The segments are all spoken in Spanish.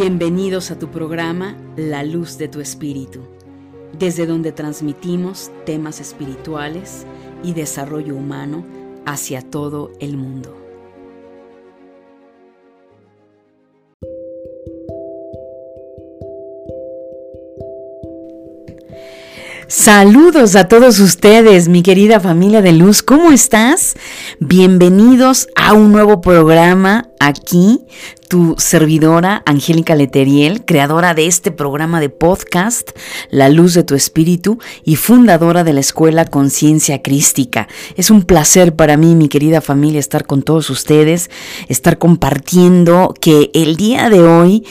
Bienvenidos a tu programa La Luz de tu Espíritu, desde donde transmitimos temas espirituales y desarrollo humano hacia todo el mundo. Saludos a todos ustedes, mi querida familia de luz, ¿cómo estás? Bienvenidos a un nuevo programa aquí, tu servidora Angélica Leteriel, creadora de este programa de podcast, La Luz de tu Espíritu y fundadora de la Escuela Conciencia Crística. Es un placer para mí, mi querida familia, estar con todos ustedes, estar compartiendo que el día de hoy,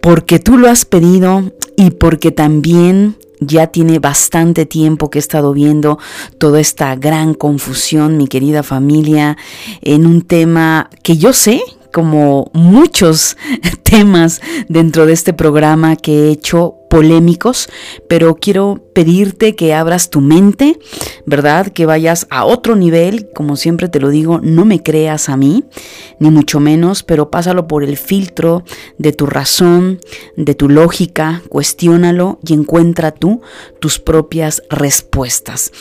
porque tú lo has pedido y porque también ya tiene bastante tiempo que he estado viendo toda esta gran confusión, mi querida familia, en un tema que yo sé como muchos temas dentro de este programa que he hecho polémicos, pero quiero pedirte que abras tu mente, ¿verdad? Que vayas a otro nivel, como siempre te lo digo, no me creas a mí, ni mucho menos, pero pásalo por el filtro de tu razón, de tu lógica, cuestiónalo y encuentra tú tus propias respuestas.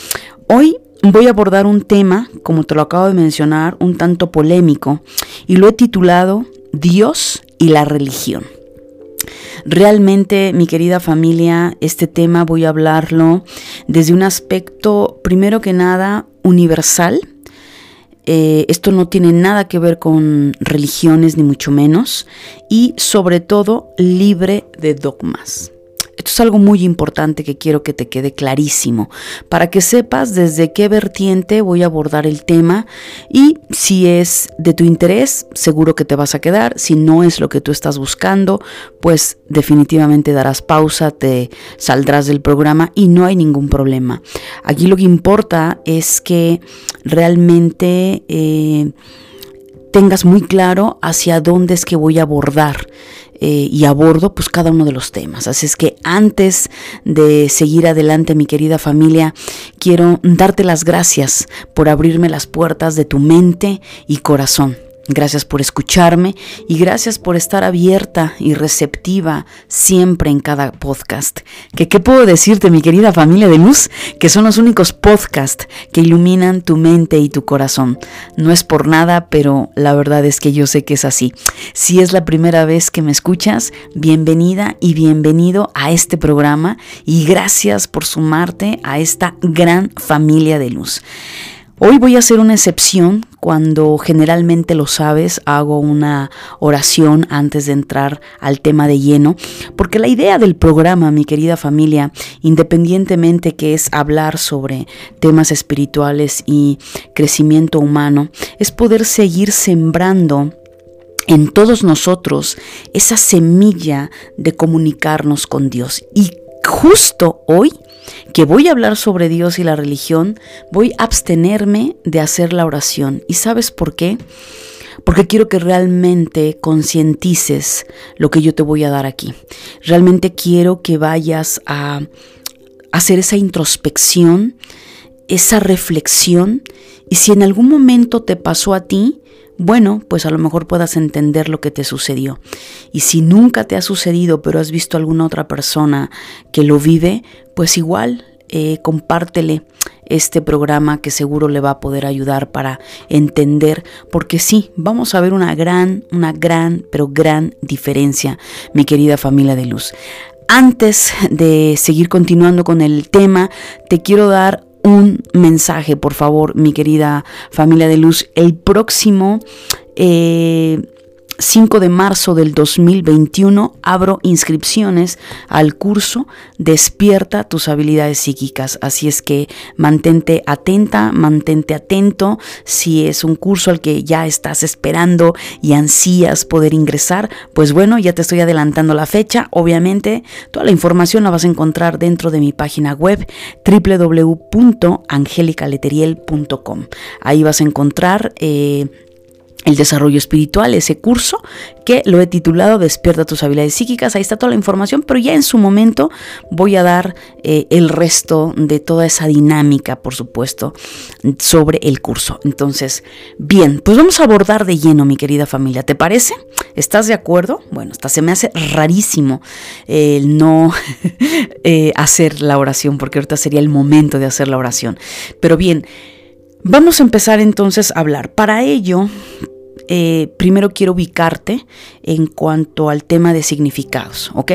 Hoy voy a abordar un tema, como te lo acabo de mencionar, un tanto polémico, y lo he titulado Dios y la religión. Realmente, mi querida familia, este tema voy a hablarlo desde un aspecto, primero que nada, universal. Eh, esto no tiene nada que ver con religiones, ni mucho menos, y sobre todo libre de dogmas. Esto es algo muy importante que quiero que te quede clarísimo, para que sepas desde qué vertiente voy a abordar el tema y si es de tu interés, seguro que te vas a quedar, si no es lo que tú estás buscando, pues definitivamente darás pausa, te saldrás del programa y no hay ningún problema. Aquí lo que importa es que realmente... Eh, tengas muy claro hacia dónde es que voy a abordar eh, y abordo pues cada uno de los temas. Así es que antes de seguir adelante mi querida familia, quiero darte las gracias por abrirme las puertas de tu mente y corazón. Gracias por escucharme y gracias por estar abierta y receptiva siempre en cada podcast. ¿Qué puedo decirte, mi querida familia de luz? Que son los únicos podcasts que iluminan tu mente y tu corazón. No es por nada, pero la verdad es que yo sé que es así. Si es la primera vez que me escuchas, bienvenida y bienvenido a este programa y gracias por sumarte a esta gran familia de luz. Hoy voy a hacer una excepción cuando generalmente lo sabes, hago una oración antes de entrar al tema de lleno, porque la idea del programa, mi querida familia, independientemente que es hablar sobre temas espirituales y crecimiento humano, es poder seguir sembrando en todos nosotros esa semilla de comunicarnos con Dios. Y justo hoy que voy a hablar sobre Dios y la religión, voy a abstenerme de hacer la oración. ¿Y sabes por qué? Porque quiero que realmente concientices lo que yo te voy a dar aquí. Realmente quiero que vayas a hacer esa introspección, esa reflexión. Y si en algún momento te pasó a ti, bueno, pues a lo mejor puedas entender lo que te sucedió. Y si nunca te ha sucedido, pero has visto a alguna otra persona que lo vive, pues igual eh, compártele este programa que seguro le va a poder ayudar para entender, porque sí, vamos a ver una gran, una gran, pero gran diferencia, mi querida familia de luz. Antes de seguir continuando con el tema, te quiero dar un mensaje, por favor, mi querida familia de luz. El próximo eh, 5 de marzo del 2021 abro inscripciones al curso Despierta tus habilidades psíquicas. Así es que mantente atenta, mantente atento. Si es un curso al que ya estás esperando y ansías poder ingresar, pues bueno, ya te estoy adelantando la fecha. Obviamente, toda la información la vas a encontrar dentro de mi página web www.angelicaleteriel.com. Ahí vas a encontrar... Eh, el desarrollo espiritual, ese curso que lo he titulado Despierta tus habilidades psíquicas. Ahí está toda la información, pero ya en su momento voy a dar eh, el resto de toda esa dinámica, por supuesto, sobre el curso. Entonces, bien, pues vamos a abordar de lleno, mi querida familia. ¿Te parece? ¿Estás de acuerdo? Bueno, hasta se me hace rarísimo el no eh, hacer la oración, porque ahorita sería el momento de hacer la oración. Pero bien, vamos a empezar entonces a hablar. Para ello, eh, primero quiero ubicarte en cuanto al tema de significados, ¿ok?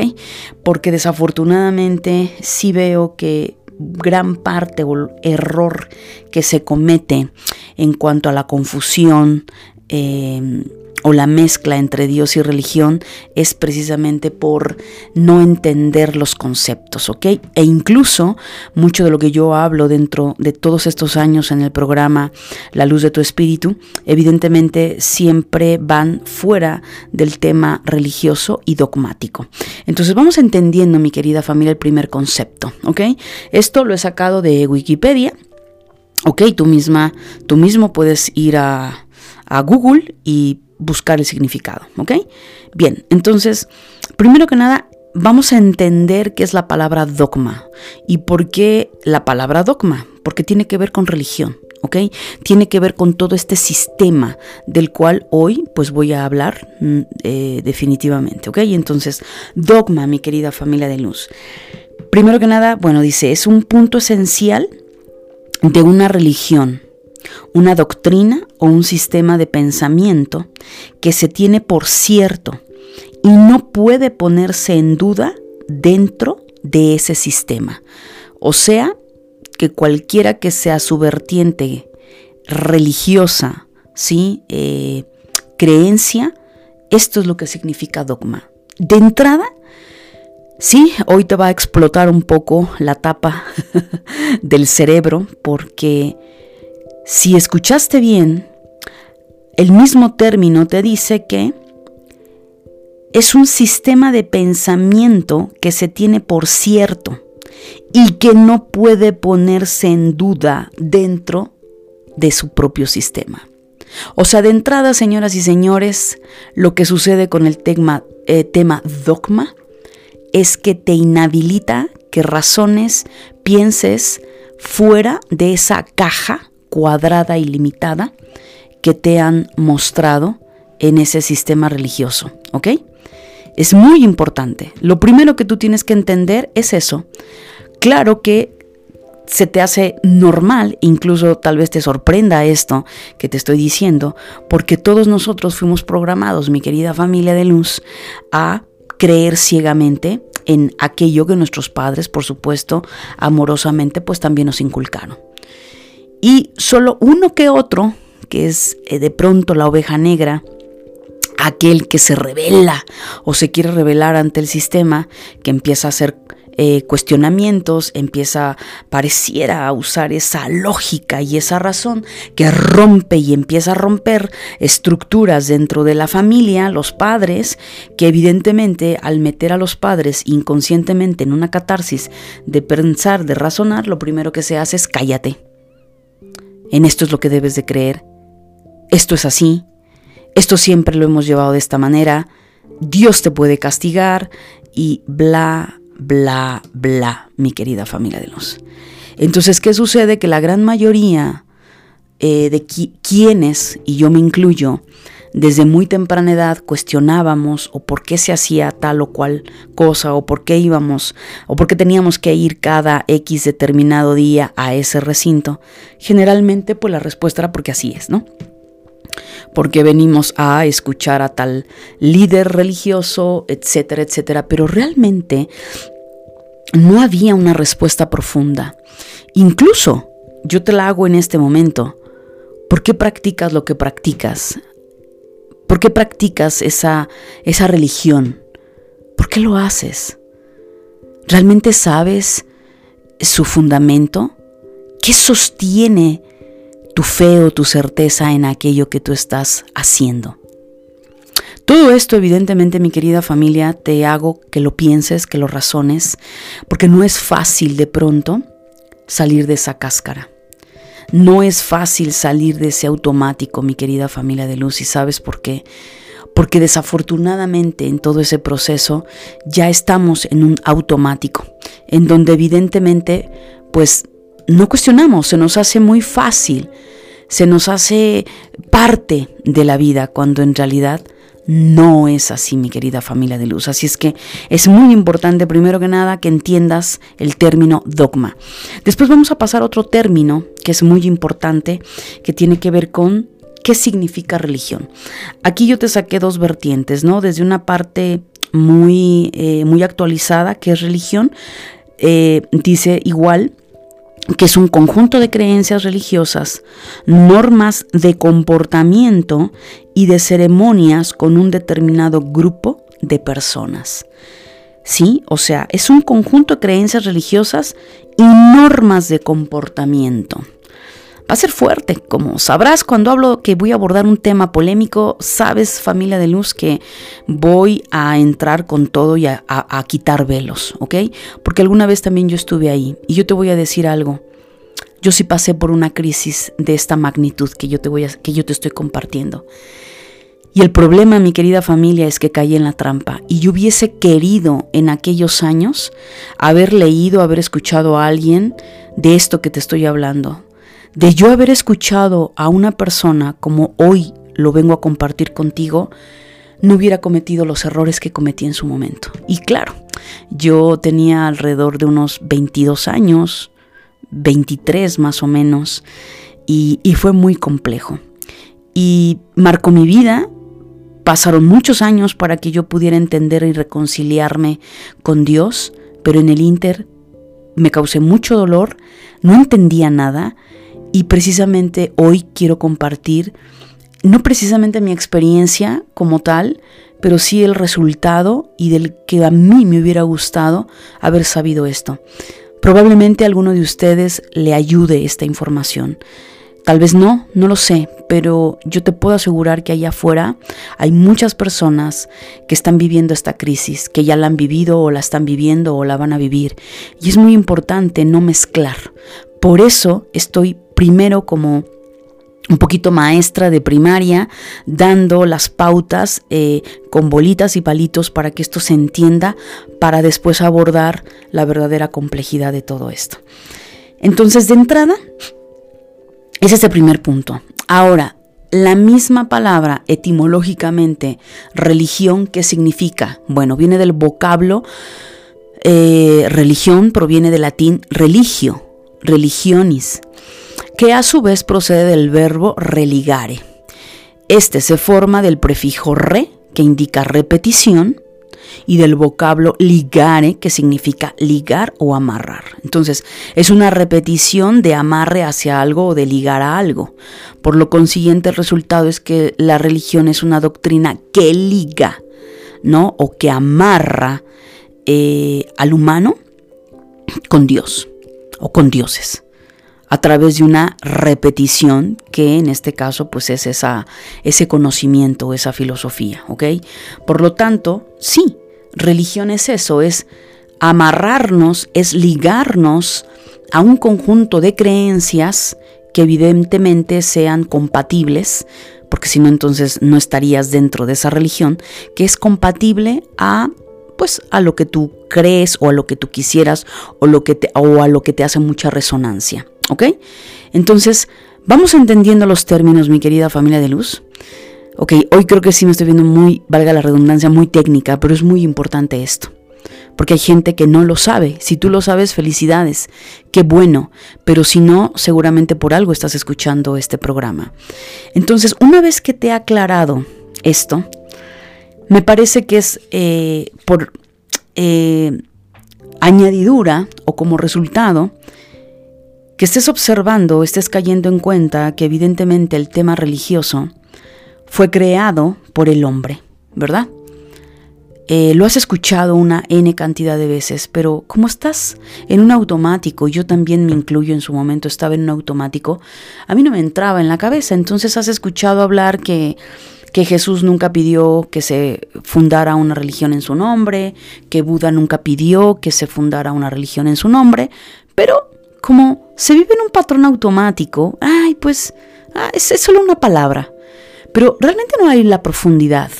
Porque desafortunadamente sí veo que gran parte o error que se comete en cuanto a la confusión, eh, o la mezcla entre Dios y religión es precisamente por no entender los conceptos, ¿ok? E incluso mucho de lo que yo hablo dentro de todos estos años en el programa La luz de tu espíritu, evidentemente siempre van fuera del tema religioso y dogmático. Entonces vamos entendiendo, mi querida familia, el primer concepto, ¿ok? Esto lo he sacado de Wikipedia. Ok, tú misma, tú mismo puedes ir a, a Google y buscar el significado, ¿ok? Bien, entonces, primero que nada, vamos a entender qué es la palabra dogma y por qué la palabra dogma, porque tiene que ver con religión. ¿ok? Tiene que ver con todo este sistema del cual hoy pues voy a hablar mm, eh, definitivamente, ¿ok? Entonces, dogma, mi querida familia de luz. Primero que nada, bueno, dice, es un punto esencial de una religión, una doctrina o un sistema de pensamiento que se tiene por cierto y no puede ponerse en duda dentro de ese sistema. O sea, que cualquiera que sea su vertiente religiosa, ¿sí? Eh, creencia, esto es lo que significa dogma. De entrada, sí, hoy te va a explotar un poco la tapa del cerebro porque si escuchaste bien, el mismo término te dice que es un sistema de pensamiento que se tiene por cierto y que no puede ponerse en duda dentro de su propio sistema. O sea, de entrada, señoras y señores, lo que sucede con el tema, eh, tema dogma es que te inhabilita que razones, pienses fuera de esa caja cuadrada y limitada que te han mostrado en ese sistema religioso, ¿ok? Es muy importante. Lo primero que tú tienes que entender es eso. Claro que se te hace normal, incluso tal vez te sorprenda esto que te estoy diciendo, porque todos nosotros fuimos programados, mi querida familia de luz, a creer ciegamente en aquello que nuestros padres, por supuesto, amorosamente, pues también nos inculcaron. Y solo uno que otro, que es eh, de pronto la oveja negra, aquel que se revela o se quiere revelar ante el sistema, que empieza a hacer eh, cuestionamientos, empieza, pareciera a usar esa lógica y esa razón que rompe y empieza a romper estructuras dentro de la familia, los padres, que evidentemente al meter a los padres inconscientemente en una catarsis de pensar, de razonar, lo primero que se hace es cállate en esto es lo que debes de creer, esto es así, esto siempre lo hemos llevado de esta manera, Dios te puede castigar y bla, bla, bla, mi querida familia de luz. Entonces, ¿qué sucede? Que la gran mayoría eh, de quienes, y yo me incluyo, desde muy temprana edad cuestionábamos o por qué se hacía tal o cual cosa o por qué íbamos o por qué teníamos que ir cada X determinado día a ese recinto, generalmente pues la respuesta era porque así es, ¿no? Porque venimos a escuchar a tal líder religioso, etcétera, etcétera, pero realmente no había una respuesta profunda. Incluso yo te la hago en este momento. ¿Por qué practicas lo que practicas? ¿Por qué practicas esa, esa religión? ¿Por qué lo haces? ¿Realmente sabes su fundamento? ¿Qué sostiene tu fe o tu certeza en aquello que tú estás haciendo? Todo esto, evidentemente, mi querida familia, te hago que lo pienses, que lo razones, porque no es fácil de pronto salir de esa cáscara. No es fácil salir de ese automático, mi querida familia de luz, y sabes por qué. Porque desafortunadamente en todo ese proceso ya estamos en un automático, en donde evidentemente pues no cuestionamos, se nos hace muy fácil, se nos hace parte de la vida, cuando en realidad no es así, mi querida familia de luz. Así es que es muy importante, primero que nada, que entiendas el término dogma. Después vamos a pasar a otro término que es muy importante, que tiene que ver con qué significa religión. Aquí yo te saqué dos vertientes, ¿no? Desde una parte muy, eh, muy actualizada, que es religión, eh, dice igual que es un conjunto de creencias religiosas, normas de comportamiento y de ceremonias con un determinado grupo de personas. ¿Sí? O sea, es un conjunto de creencias religiosas y normas de comportamiento va a ser fuerte. Como sabrás, cuando hablo que voy a abordar un tema polémico, sabes, familia de luz, que voy a entrar con todo y a, quitar velos, ¿ok? Porque alguna vez también yo estuve ahí y yo te voy a decir algo. Yo sí pasé por una crisis de esta magnitud que yo te, voy a, que yo te estoy compartiendo. Y el problema, mi querida familia, es que caí en la trampa y yo hubiese querido en aquellos años haber leído, haber escuchado a alguien de esto que te estoy hablando, de yo haber escuchado a una persona como hoy lo vengo a compartir contigo, no hubiera cometido los errores que cometí en su momento. Y claro, yo tenía alrededor de unos 22 años, 23 más o menos, y, y fue muy complejo. Y marcó mi vida, pasaron muchos años para que yo pudiera entender y reconciliarme con Dios, pero en el Inter me causé mucho dolor, no entendía nada y precisamente hoy quiero compartir, no precisamente mi experiencia como tal, pero sí el resultado y del que a mí me hubiera gustado haber sabido esto. Probablemente alguno de ustedes le ayude esta información. Tal vez no, no lo sé, pero yo te puedo asegurar que allá afuera hay muchas personas que están viviendo esta crisis, que ya la han vivido o la están viviendo o la van a vivir. Y es muy importante no mezclar. Por eso estoy primero como un poquito maestra de primaria, dando las pautas eh, con bolitas y palitos para que esto se entienda, para después abordar la verdadera complejidad de todo esto. Entonces, de entrada, ese es el primer punto. Ahora, la misma palabra etimológicamente religión, ¿qué significa? Bueno, viene del vocablo eh, religión, proviene del latín religio, religionis, que a su vez procede del verbo religare. Este se forma del prefijo re, que indica repetición, y del vocablo ligare, que significa ligar o amarrar. Entonces, es una repetición de amarre hacia algo o de ligar a algo. Por lo consiguiente, el resultado es que la religión es una doctrina que liga, ¿no? O que amarra eh, al humano con Dios o con dioses a través de una repetición que en este caso pues es esa, ese conocimiento, esa filosofía, ¿ok? Por lo tanto, sí, religión es eso, es amarrarnos, es ligarnos a un conjunto de creencias que evidentemente sean compatibles, porque si no entonces no estarías dentro de esa religión, que es compatible a pues a lo que tú crees o a lo que tú quisieras o, lo que te, o a lo que te hace mucha resonancia. ¿Ok? Entonces, vamos entendiendo los términos, mi querida familia de luz. Ok, hoy creo que sí me estoy viendo muy, valga la redundancia, muy técnica, pero es muy importante esto. Porque hay gente que no lo sabe. Si tú lo sabes, felicidades. Qué bueno. Pero si no, seguramente por algo estás escuchando este programa. Entonces, una vez que te he aclarado esto, me parece que es eh, por eh, añadidura o como resultado que estés observando, estés cayendo en cuenta que evidentemente el tema religioso fue creado por el hombre, ¿verdad? Eh, lo has escuchado una N cantidad de veces, pero como estás en un automático, yo también me incluyo en su momento, estaba en un automático, a mí no me entraba en la cabeza, entonces has escuchado hablar que, que Jesús nunca pidió que se fundara una religión en su nombre, que Buda nunca pidió que se fundara una religión en su nombre, pero como se vive en un patrón automático, ay, pues ah, es, es solo una palabra, pero realmente no hay la profundidad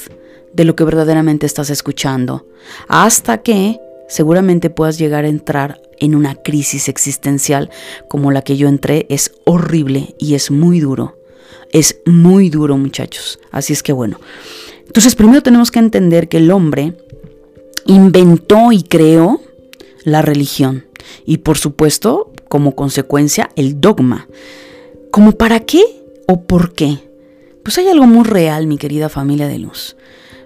de lo que verdaderamente estás escuchando, hasta que seguramente puedas llegar a entrar en una crisis existencial como la que yo entré. Es horrible y es muy duro. Es muy duro, muchachos. Así es que bueno. Entonces, primero tenemos que entender que el hombre inventó y creó la religión. Y por supuesto, como consecuencia, el dogma. ¿Cómo para qué o por qué? Pues hay algo muy real, mi querida familia de luz.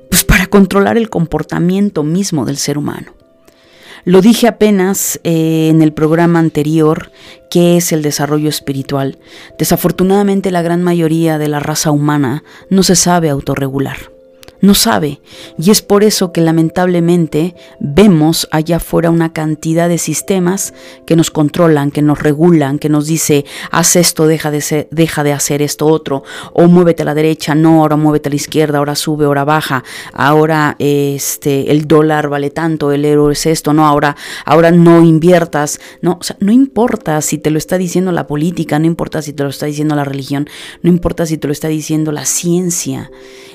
Pues para controlar el comportamiento mismo del ser humano. Lo dije apenas eh, en el programa anterior, que es el desarrollo espiritual. Desafortunadamente la gran mayoría de la raza humana no se sabe autorregular no sabe. Y es por eso que lamentablemente vemos allá afuera una cantidad de sistemas que nos controlan, que nos regulan, que nos dice, haz esto, deja de, deja de hacer esto otro, o muévete a la derecha, no, ahora muévete a la izquierda, ahora sube, ahora baja, ahora este, el dólar vale tanto, el euro es esto, no, ahora, ahora no inviertas, no, o sea, no importa si te lo está diciendo la política, no importa si te lo está diciendo la religión, no importa si te lo está diciendo la ciencia.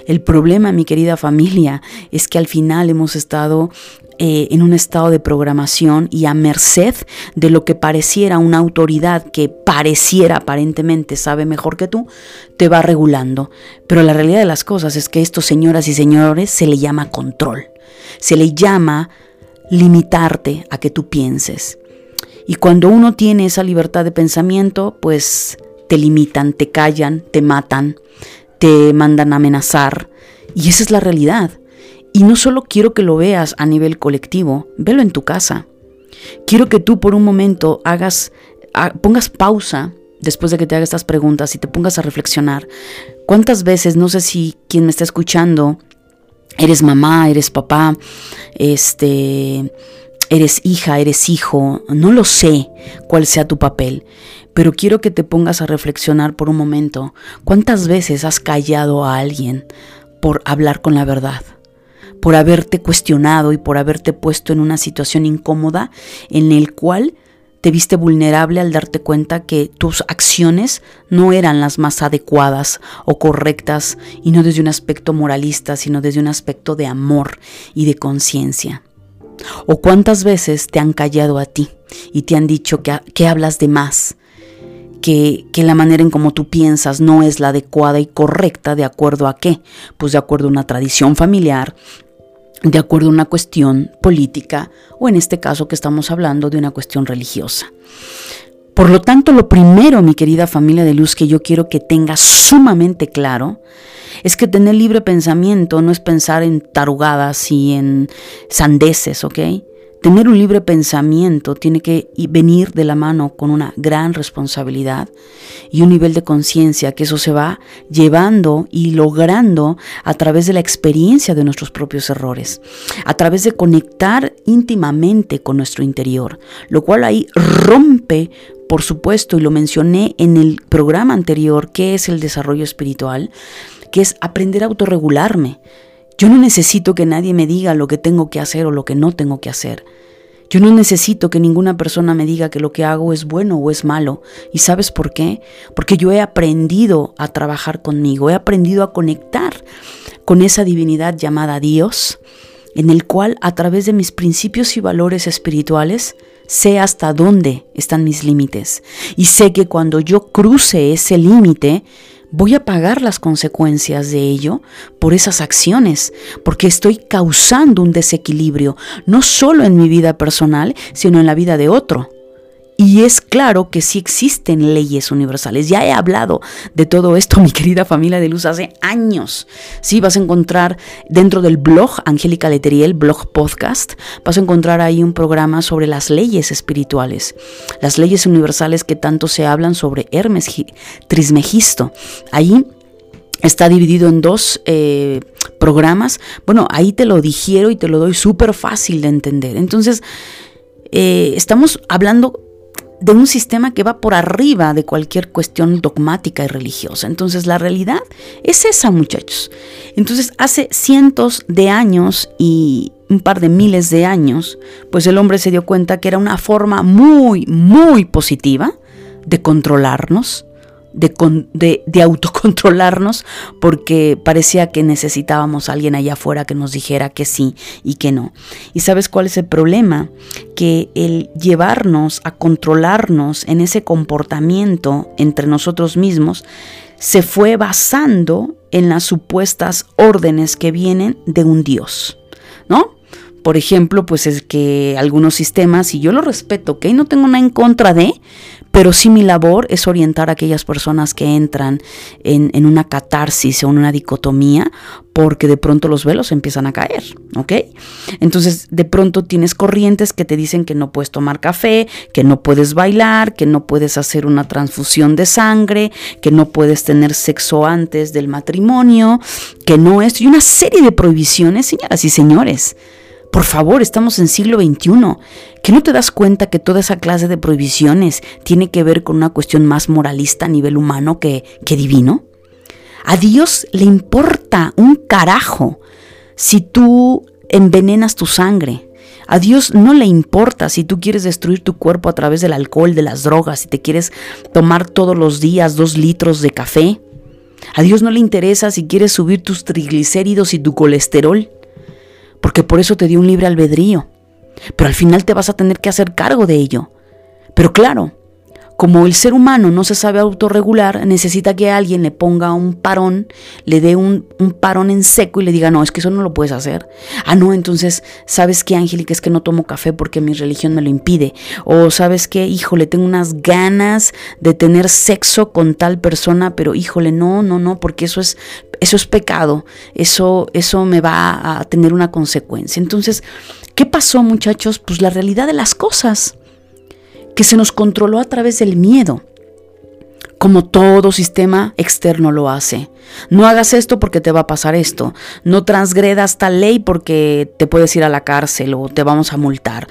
El problema, mi querida familia, es que al final hemos estado eh, en un estado de programación y a merced de lo que pareciera una autoridad que pareciera aparentemente sabe mejor que tú, te va regulando. Pero la realidad de las cosas es que esto, señoras y señores, se le llama control. Se le llama limitarte a que tú pienses. Y cuando uno tiene esa libertad de pensamiento, pues te limitan, te callan, te matan, te mandan a amenazar. Y esa es la realidad. Y no solo quiero que lo veas a nivel colectivo, velo en tu casa. Quiero que tú por un momento hagas, pongas pausa después de que te haga estas preguntas y te pongas a reflexionar. ¿Cuántas veces, no sé si quien me está escuchando, eres mamá, eres papá, este, eres hija, eres hijo, no lo sé cuál sea tu papel, pero quiero que te pongas a reflexionar por un momento. ¿Cuántas veces has callado a alguien por hablar con la verdad? Por haberte cuestionado y por haberte puesto en una situación incómoda en el cual te viste vulnerable al darte cuenta que tus acciones no eran las más adecuadas o correctas y no desde un aspecto moralista, sino desde un aspecto de amor y de conciencia. ¿O cuántas veces te han callado a ti y te han dicho que, que hablas de más, que, la manera en cómo tú piensas no es la adecuada y correcta de acuerdo a qué? Pues de acuerdo a una tradición familiar, de acuerdo a una cuestión política o en este caso que estamos hablando de una cuestión religiosa. Por lo tanto, lo primero, mi querida familia de luz, que yo quiero que tengas sumamente claro, es que tener libre pensamiento no es pensar en tarugadas y en sandeces, ¿ok? Tener un libre pensamiento tiene que venir de la mano con una gran responsabilidad y un nivel de conciencia que eso se va llevando y logrando a través de la experiencia de nuestros propios errores, a través de conectar íntimamente con nuestro interior, lo cual ahí rompe por supuesto, y lo mencioné en el programa anterior, que es el desarrollo espiritual, que es aprender a autorregularme, yo no necesito que nadie me diga lo que tengo que hacer o lo que no tengo que hacer. Yo no necesito que ninguna persona me diga que lo que hago es bueno o es malo. ¿Y sabes por qué? Porque yo he aprendido a trabajar conmigo, he aprendido a conectar con esa divinidad llamada Dios, en el cual a través de mis principios y valores espirituales sé hasta dónde están mis límites. Y sé que cuando yo cruce ese límite, voy a pagar las consecuencias de ello por esas acciones, porque estoy causando un desequilibrio, no solo en mi vida personal, sino en la vida de otro. Y es claro que sí existen leyes universales. Ya he hablado de todo esto, mi querida familia de luz, hace años. Sí, vas a encontrar dentro del blog Angélica Leteriel, blog podcast, vas a encontrar ahí un programa sobre las leyes espirituales, las leyes universales que tanto se hablan sobre Hermes Trismegisto. Ahí está dividido en dos eh, programas. Bueno, ahí te lo digiero y te lo doy súper fácil de entender. Entonces, eh, estamos hablando de un sistema que va por arriba de cualquier cuestión dogmática y religiosa. Entonces la realidad es esa, muchachos. Entonces hace cientos de años y un par de miles de años, pues el hombre se dio cuenta que era una forma muy, muy positiva de controlarnos, de, de, autocontrolarnos, porque parecía que necesitábamos a alguien allá afuera que nos dijera que sí y que no. ¿Y sabes cuál es el problema? Que el llevarnos a controlarnos en ese comportamiento entre nosotros mismos se fue basando en las supuestas órdenes que vienen de un Dios, ¿no? Por ejemplo, pues es que algunos sistemas, y yo lo respeto, ¿ok? No tengo nada en contra de, pero sí mi labor es orientar a aquellas personas que entran en, una catarsis o en una dicotomía porque de pronto los velos empiezan a caer, ¿ok? Entonces de pronto tienes corrientes que te dicen que no puedes tomar café, que no puedes bailar, que no puedes hacer una transfusión de sangre, que no puedes tener sexo antes del matrimonio, que no es, y una serie de prohibiciones, señoras y señores. Por favor, estamos en siglo XXI. ¿Que no te das cuenta que toda esa clase de prohibiciones tiene que ver con una cuestión más moralista a nivel humano que, que divino? A Dios le importa un carajo si tú envenenas tu sangre. A Dios no le importa si tú quieres destruir tu cuerpo a través del alcohol, de las drogas, si te quieres tomar todos los días dos litros de café. A Dios no le interesa si quieres subir tus triglicéridos y tu colesterol porque por eso te dio un libre albedrío. Pero al final te vas a tener que hacer cargo de ello. Pero claro, como el ser humano no se sabe autorregular, necesita que alguien le ponga un parón, le dé un, parón en seco y le diga, no, es que eso no lo puedes hacer. Ah, no, entonces, ¿sabes qué, Angélica? Es que no tomo café porque mi religión me lo impide. O ¿sabes qué? Híjole, tengo unas ganas de tener sexo con tal persona, pero híjole, no, no, no, porque eso es, eso es pecado. Eso, eso me va a tener una consecuencia. Entonces, ¿qué pasó, muchachos? Pues la realidad de las cosas que se nos controló a través del miedo, como todo sistema externo lo hace. No hagas esto porque te va a pasar esto. No transgredas tal ley porque te puedes ir a la cárcel o te vamos a multar.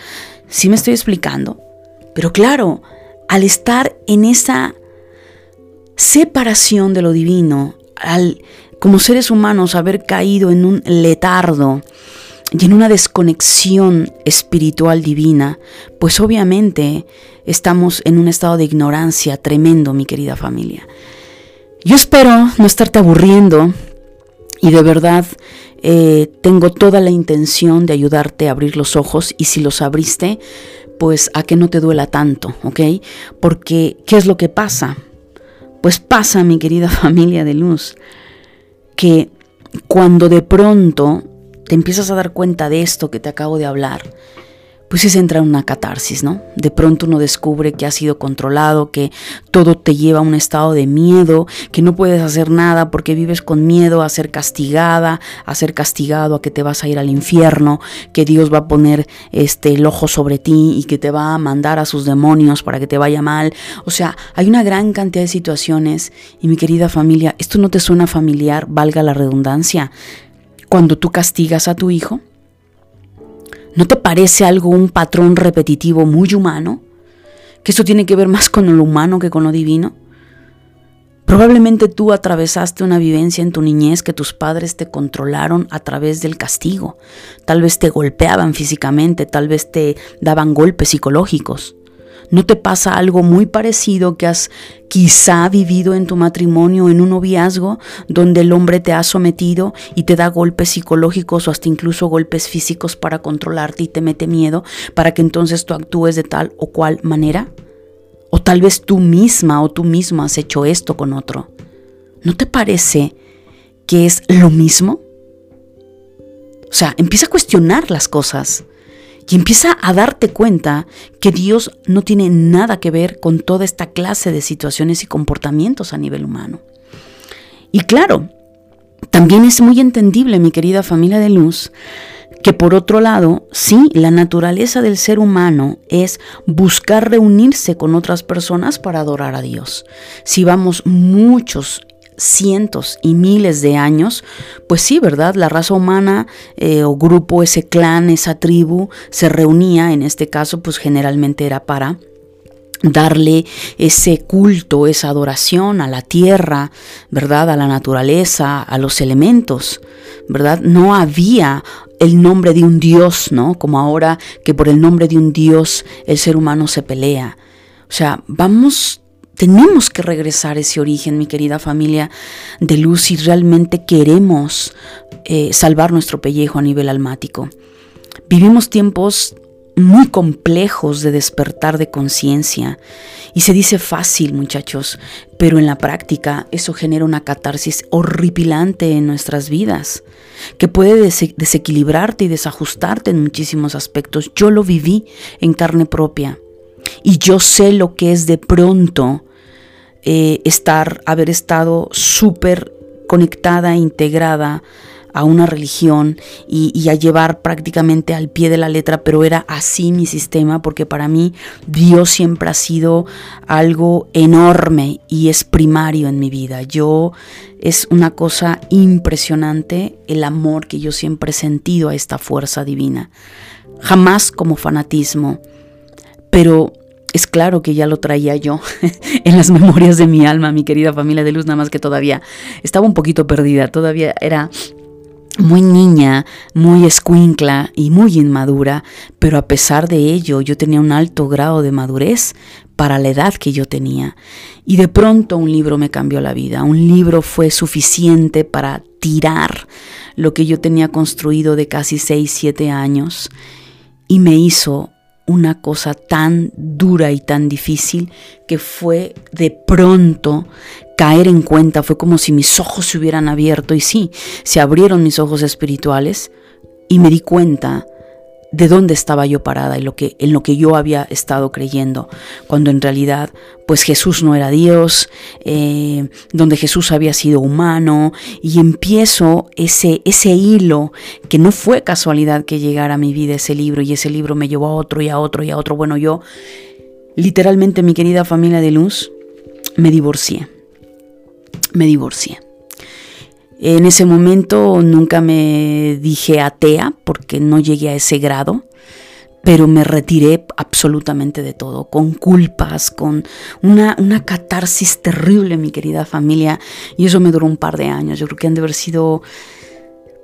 ¿Sí me estoy explicando? Pero claro, al estar en esa separación de lo divino, al como seres humanos haber caído en un letardo, y en una desconexión espiritual divina, pues obviamente estamos en un estado de ignorancia tremendo, mi querida familia. Yo espero no estarte aburriendo y de verdad eh, tengo toda la intención de ayudarte a abrir los ojos y si los abriste, pues a que no te duela tanto, ¿ok? Porque, ¿qué es lo que pasa? Pues pasa, mi querida familia de luz, que cuando de pronto te empiezas a dar cuenta de esto que te acabo de hablar, pues se entra en una catarsis, ¿no? De pronto uno descubre que ha sido controlado, que todo te lleva a un estado de miedo, que no puedes hacer nada porque vives con miedo a ser castigada, a ser castigado, a que te vas a ir al infierno, que Dios va a poner este el ojo sobre ti y que te va a mandar a sus demonios para que te vaya mal. O sea, hay una gran cantidad de situaciones y mi querida familia, esto no te suena familiar, valga la redundancia cuando tú castigas a tu hijo? ¿No te parece algo un patrón repetitivo muy humano? ¿Que eso tiene que ver más con lo humano que con lo divino? Probablemente tú atravesaste una vivencia en tu niñez que tus padres te controlaron a través del castigo. Tal vez te golpeaban físicamente, tal vez te daban golpes psicológicos. ¿No te pasa algo muy parecido que has quizá vivido en tu matrimonio, en un noviazgo, donde el hombre te ha sometido y te da golpes psicológicos o hasta incluso golpes físicos para controlarte y te mete miedo para que entonces tú actúes de tal o cual manera? O tal vez tú misma o tú mismo has hecho esto con otro. ¿No te parece que es lo mismo? O sea, empieza a cuestionar las cosas. Y empieza a darte cuenta que Dios no tiene nada que ver con toda esta clase de situaciones y comportamientos a nivel humano. Y claro, también es muy entendible, mi querida familia de luz, que por otro lado, sí, la naturaleza del ser humano es buscar reunirse con otras personas para adorar a Dios. Si vamos muchos cientos y miles de años, pues sí, ¿verdad? La raza humana eh, o grupo, ese clan, esa tribu, se reunía, en este caso, pues generalmente era para darle ese culto, esa adoración a la tierra, ¿verdad? A la naturaleza, a los elementos, ¿verdad? No había el nombre de un Dios, ¿no? Como ahora que por el nombre de un Dios el ser humano se pelea. O sea, vamos, tenemos que regresar a ese origen, mi querida familia de luz, si realmente queremos eh, salvar nuestro pellejo a nivel almático. Vivimos tiempos muy complejos de despertar de conciencia. Y se dice fácil, muchachos, pero en la práctica eso genera una catarsis horripilante en nuestras vidas, que puede desequilibrarte y desajustarte en muchísimos aspectos. Yo lo viví en carne propia y yo sé lo que es de pronto eh, estar, haber estado súper conectada, integrada a una religión y, a llevar prácticamente al pie de la letra, pero era así mi sistema, porque para mí Dios siempre ha sido algo enorme y es primario en mi vida. Yo es una cosa impresionante el amor que yo siempre he sentido a esta fuerza divina. Jamás como fanatismo, pero es claro que ya lo traía yo en las memorias de mi alma, mi querida familia de luz, nada más que todavía estaba un poquito perdida, todavía era muy niña, muy escuincla y muy inmadura, pero a pesar de ello yo tenía un alto grado de madurez para la edad que yo tenía. Y de pronto un libro me cambió la vida, un libro fue suficiente para tirar lo que yo tenía construido de casi 6, 7 años y me hizo una cosa tan dura y tan difícil que fue de pronto caer en cuenta, fue como si mis ojos se hubieran abierto y sí, se abrieron mis ojos espirituales y me di cuenta de dónde estaba yo parada y lo que, en lo que yo había estado creyendo, cuando en realidad pues Jesús no era Dios, eh, donde Jesús había sido humano y empiezo ese, ese hilo que no fue casualidad que llegara a mi vida ese libro y ese libro me llevó a otro y a otro y a otro. Bueno, yo literalmente mi querida familia de luz me divorcié, me divorcié. En ese momento nunca me dije atea porque no llegué a ese grado, pero me retiré absolutamente de todo, con culpas, con una, una catarsis terrible, mi querida familia, y eso me duró un par de años. Yo creo que han de haber sido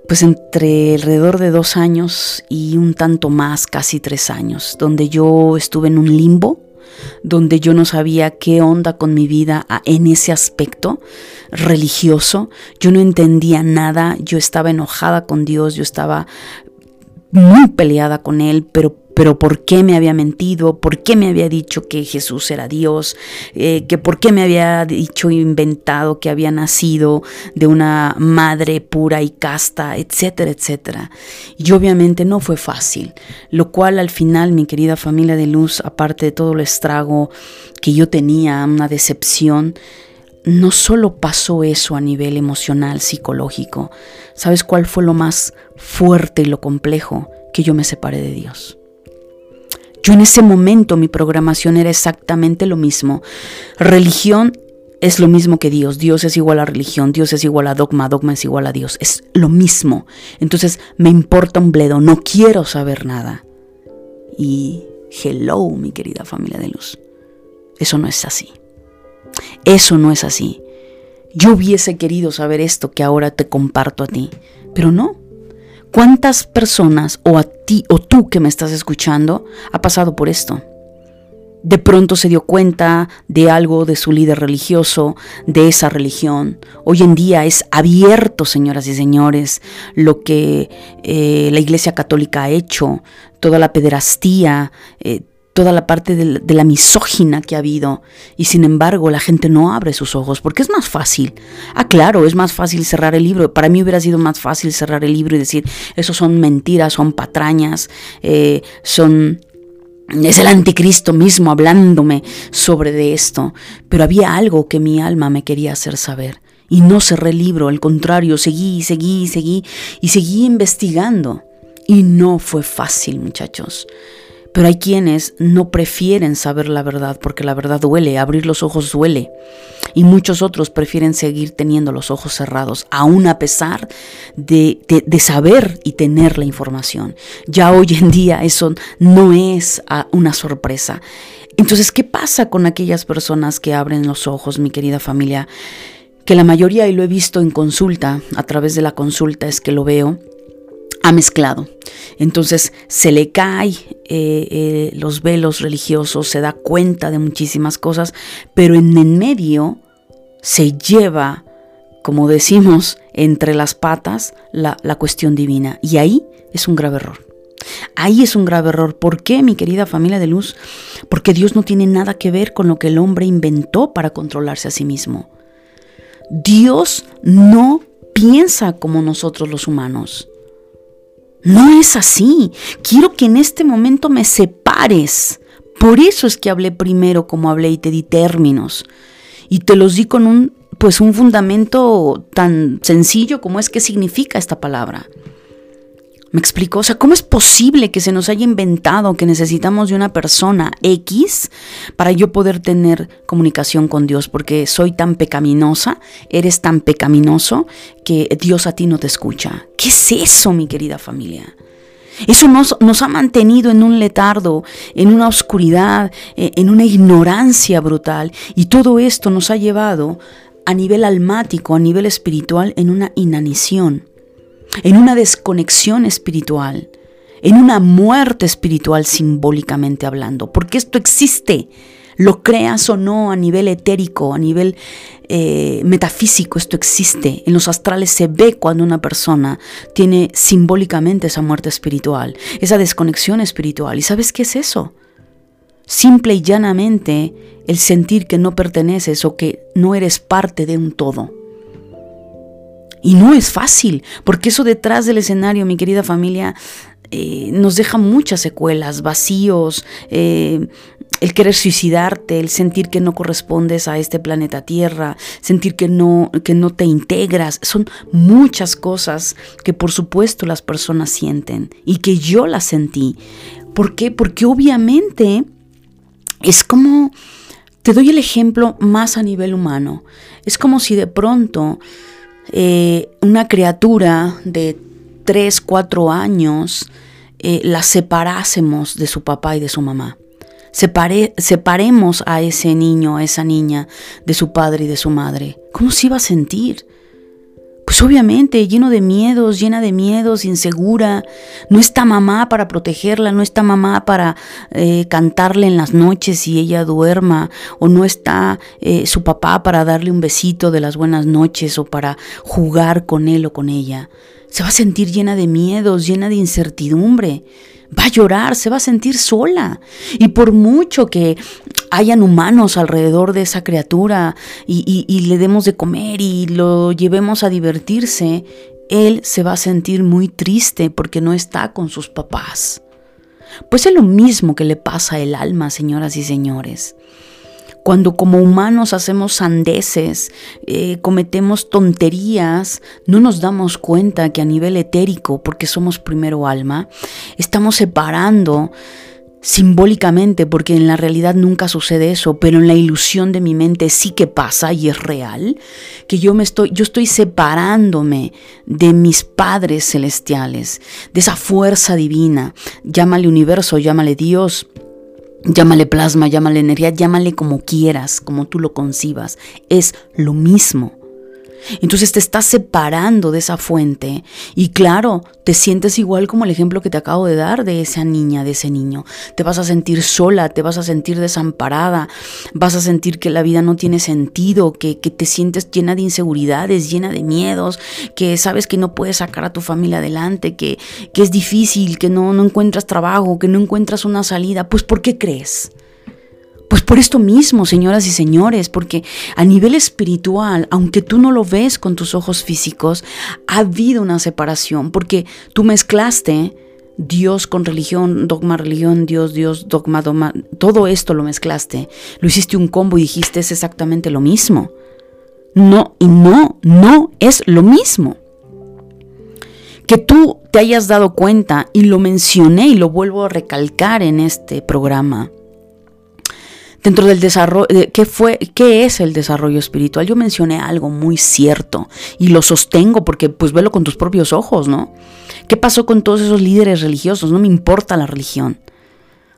pues entre alrededor de dos años y un tanto más, casi tres años, donde yo estuve en un limbo donde yo no sabía qué onda con mi vida en ese aspecto religioso. Yo no entendía nada, yo estaba enojada con Dios, yo estaba muy peleada con Él, pero pero por qué me había mentido, por qué me había dicho que Jesús era Dios, eh, que por qué me había dicho inventado que había nacido de una madre pura y casta, etcétera, etcétera. Y obviamente no fue fácil, lo cual al final mi querida familia de luz, aparte de todo el estrago que yo tenía, una decepción, no solo pasó eso a nivel emocional, psicológico, ¿sabes cuál fue lo más fuerte y lo complejo? Que yo me separé de Dios. Yo en ese momento mi programación era exactamente lo mismo. Religión es lo mismo que Dios. Dios es igual a religión, Dios es igual a dogma, dogma es igual a Dios. Es lo mismo. Entonces me importa un bledo, no quiero saber nada. Y hello, mi querida familia de luz. Eso no es así. Eso no es así. Yo hubiese querido saber esto que ahora te comparto a ti, pero no. ¿Cuántas personas o a ti o tú que me estás escuchando ha pasado por esto? De pronto se dio cuenta de algo de su líder religioso, de esa religión. Hoy en día es abierto, señoras y señores, lo que eh, la Iglesia Católica ha hecho, toda la pederastía, eh, toda la parte de, la misógina que ha habido y sin embargo la gente no abre sus ojos porque es más fácil. Ah, claro, es más fácil cerrar el libro. Para mí hubiera sido más fácil cerrar el libro y decir, eso son mentiras, son patrañas, eh, son... Es el anticristo mismo hablándome sobre de esto, pero había algo que mi alma me quería hacer saber. Y no cerré el libro, al contrario, seguí, seguí, seguí y seguí investigando. Y no fue fácil, muchachos. Pero hay quienes no prefieren saber la verdad porque la verdad duele, abrir los ojos duele. Y muchos otros prefieren seguir teniendo los ojos cerrados, aún a pesar de, saber y tener la información. Ya hoy en día eso no es ah, una sorpresa. Entonces, ¿qué pasa con aquellas personas que abren los ojos, mi querida familia? Que la mayoría, y lo he visto en consulta, a través de la consulta es que lo veo, ha mezclado. Entonces se le cae eh, eh, los velos religiosos, se da cuenta de muchísimas cosas, pero en el medio se lleva, como decimos, entre las patas la, la cuestión divina. Y ahí es un grave error. Ahí es un grave error. ¿Por qué, mi querida familia de luz? Porque Dios no tiene nada que ver con lo que el hombre inventó para controlarse a sí mismo. Dios no piensa como nosotros los humanos. No es así. Quiero que en este momento me separes. Por eso es que hablé primero como hablé y te di términos. Y te los di con un pues un fundamento tan sencillo como es qué significa esta palabra. ¿Me explico? O sea, ¿cómo es posible que se nos haya inventado que necesitamos de una persona X para yo poder tener comunicación con Dios? Porque soy tan pecaminosa, eres tan pecaminoso que Dios a ti no te escucha. ¿Qué es eso, mi querida familia? Eso nos, nos, ha mantenido en un letardo, en una oscuridad, e, en una ignorancia brutal. Y todo esto nos ha llevado a nivel almático, a nivel espiritual, en una inanición en una desconexión espiritual, en una muerte espiritual simbólicamente hablando, porque esto existe, lo creas o no a nivel etérico, a nivel eh, metafísico, esto existe. En los astrales se ve cuando una persona tiene simbólicamente esa muerte espiritual, esa desconexión espiritual. ¿Y sabes qué es eso? Simple y llanamente el sentir que no perteneces o que no eres parte de un todo. Y no es fácil, porque eso detrás del escenario, mi querida familia, eh, nos deja muchas secuelas, vacíos, eh, el querer suicidarte, el sentir que no correspondes a este planeta Tierra, sentir que no, que no te integras. Son muchas cosas que por supuesto las personas sienten y que yo las sentí. ¿Por qué? Porque obviamente es como, te doy el ejemplo más a nivel humano, es como si de pronto eh, una criatura de 3, 4 años eh, la separásemos de su papá y de su mamá. separemos a ese niño, a esa niña, de su padre y de su madre. ¿Cómo se iba a sentir? Pues obviamente lleno de miedos, llena de miedos, insegura. No está mamá para protegerla, no está mamá para eh, cantarle en las noches y ella duerma, o no está eh, su papá para darle un besito de las buenas noches o para jugar con él o con ella. Se va a sentir llena de miedos, llena de incertidumbre va a llorar, se va a sentir sola. Y por mucho que hayan humanos alrededor de esa criatura y, le demos de comer y lo llevemos a divertirse, él se va a sentir muy triste porque no está con sus papás. Pues es lo mismo que le pasa al alma, señoras y señores. Cuando como humanos hacemos sandeces, eh, cometemos tonterías, no nos damos cuenta que a nivel etérico, porque somos primero alma, estamos separando simbólicamente, porque en la realidad nunca sucede eso, pero en la ilusión de mi mente sí que pasa y es real, que yo me estoy, yo estoy separándome de mis padres celestiales, de esa fuerza divina, llámale universo, llámale Dios, Llámale plasma, llámale energía, llámale como quieras, como tú lo concibas. Es lo mismo. Entonces te estás separando de esa fuente y claro, te sientes igual como el ejemplo que te acabo de dar de esa niña, de ese niño. Te vas a sentir sola, te vas a sentir desamparada, vas a sentir que la vida no tiene sentido, que, te sientes llena de inseguridades, llena de miedos, que sabes que no puedes sacar a tu familia adelante, que, que es difícil, que no, no encuentras trabajo, que no encuentras una salida. Pues ¿por qué crees? Pues por esto mismo, señoras y señores, porque a nivel espiritual, aunque tú no lo ves con tus ojos físicos, ha habido una separación, porque tú mezclaste Dios con religión, dogma, religión, Dios, Dios, dogma, dogma, todo esto lo mezclaste, lo hiciste un combo y dijiste es exactamente lo mismo. No, y no, no es lo mismo. Que tú te hayas dado cuenta, y lo mencioné y lo vuelvo a recalcar en este programa, dentro del desarrollo, ¿qué, fue, ¿qué es el desarrollo espiritual? Yo mencioné algo muy cierto y lo sostengo porque pues velo con tus propios ojos, ¿no? ¿Qué pasó con todos esos líderes religiosos? No me importa la religión,